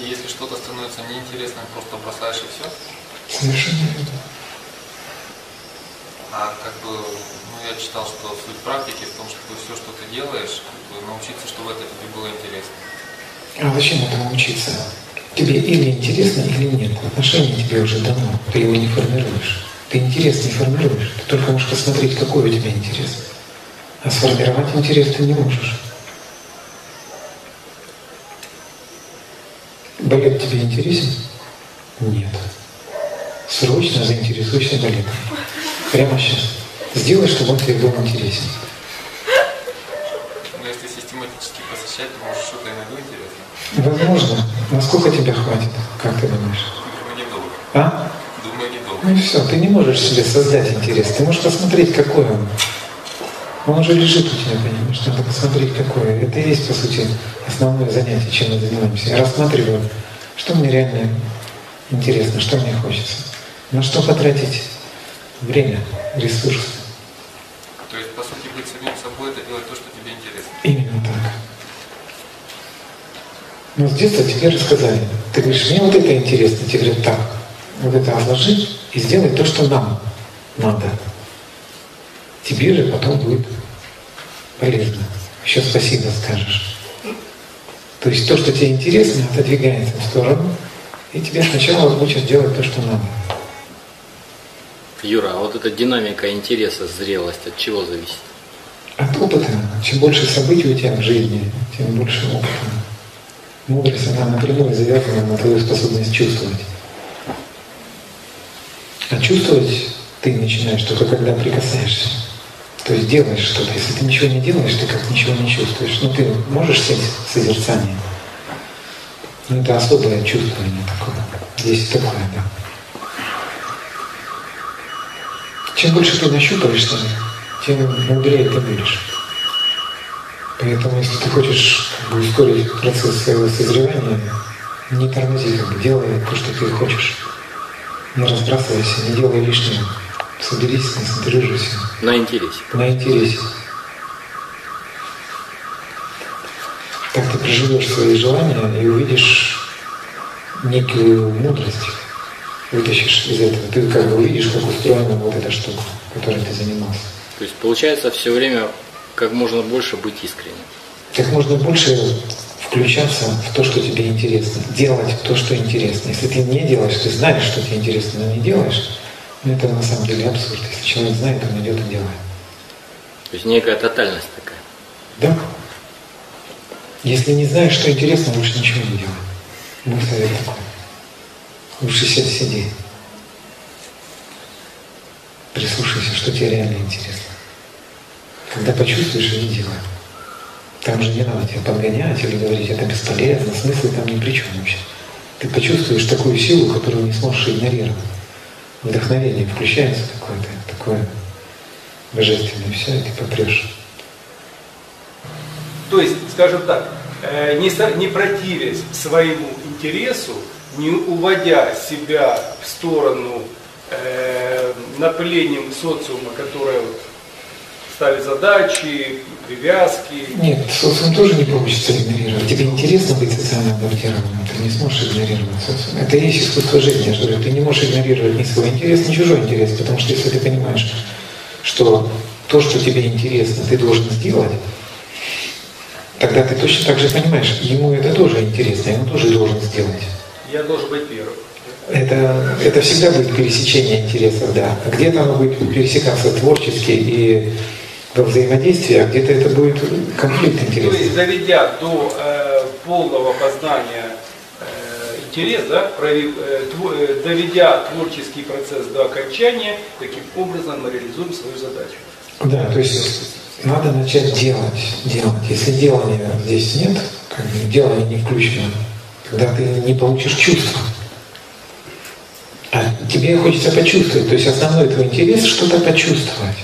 И если что-то становится неинтересным, просто бросаешь и все? Совершенно верно. А как бы, ну я читал, что суть практики в том, чтобы все, что ты делаешь, как бы научиться, чтобы это тебе было интересно. А зачем этому учиться? Тебе или интересно, или нет. Отношение тебе уже дано. Ты его не формируешь. Ты интерес не формируешь. Ты только можешь посмотреть, какой у тебя интерес. А сформировать интерес ты не можешь. Балет тебе интересен? Нет. Срочно заинтересуйся балетом. Прямо сейчас. Сделай, чтобы он тебе был интересен. Но если систематически посещать, то может что-то и найду интересно. Возможно. Насколько тебе хватит? Как ты думаешь? Думаю, недолго. А? Думаю, недолго. Ну и все, ты не можешь себе создать интерес. Ты можешь посмотреть, какой он. Он уже лежит у тебя, понимаешь? Надо посмотреть, какой. Это и есть, по сути, основное занятие, чем мы занимаемся. Я рассматриваю, что мне реально интересно, что мне хочется. На что потратить время, ресурсы. То есть, по сути, быть самим собой, это делать то, что тебе интересно. Именно так. Но с детства тебе рассказали. Ты говоришь, мне вот это интересно. Тебе говорят, так, вот это отложи и сделай то, что нам надо. Тебе же потом будет полезно. Еще спасибо скажешь. То есть то, что тебе интересно, отодвигается в сторону, и тебе сначала учат делать то, что надо. Юра, а вот эта динамика интереса, зрелость, от чего зависит? От опыта. Чем больше событий у тебя в жизни, тем больше опыта. Мудрость, она напрямую завязана на твою способность чувствовать. А чувствовать ты начинаешь только когда прикасаешься. То есть делаешь что-то. Если ты ничего не делаешь, ты как ничего не чувствуешь. Ну ты можешь сесть в созерцание. Но это особое чувствование такое. Здесь такое, да. Чем больше ты нащупаешься, тем мудрее ты будешь. Поэтому, если ты хочешь как бы, ускорить процесс своего созревания, не тормози, как бы, делай то, что ты хочешь. Не разбрасывайся, не делай лишнего. Соберись, сконцентрируйся На интересе. на интересе. Так ты проживешь свои желания и увидишь некую мудрость, вытащишь из этого. Ты как бы увидишь, как устроена вот эта штука, которой ты занимался. То есть получается все время как можно больше быть искренним. Как можно больше включаться в то, что тебе интересно, делать то, что интересно. Если ты не делаешь, ты знаешь, что тебе интересно, но не делаешь, это на самом деле абсурд. Если человек знает, он идет и делает. То есть некая тотальность такая. Да? Если не знаешь, что интересно, лучше ничего не делай. Мой совет такой. Лучше сядь, сиди. Прислушайся, что тебе реально интересно. Когда почувствуешь, иди делай. Там же не надо тебя подгонять или говорить, это бесполезно, смысл там ни при чем вообще. Ты почувствуешь такую силу, которую не сможешь игнорировать. Вдохновение включается какое-то, такое божественное, все, и ты попрешь. То есть, скажем так, э, не, не противясь своему интересу, не уводя себя в сторону э, напылением социума, которое вот ставит задачи, привязки. Нет, социум тоже не получится игнорировать. Тебе интересно быть социально адаптированным, ты не сможешь игнорировать социум. Это и есть искусство жизни, я же говорю. Ты не можешь игнорировать ни свой интерес, ни чужой интерес, потому что если ты понимаешь, что то, что тебе интересно, ты должен сделать, тогда ты точно так же понимаешь, ему это тоже интересно, ему тоже должен сделать. Я должен быть первым. Это, это всегда будет пересечение интересов, да. А где-то оно будет пересекаться творчески и во взаимодействии, а где-то это будет конфликт То интересов. есть, доведя до э, полного познания э, интерес, да, э, тво- э, доведя творческий процесс до окончания, таким образом мы реализуем свою задачу. Да, то есть надо начать делать, делать. Если делания здесь нет, как бы делание не включено, тогда ты не получишь чувства. А тебе хочется почувствовать. То есть основной твой интерес что-то почувствовать.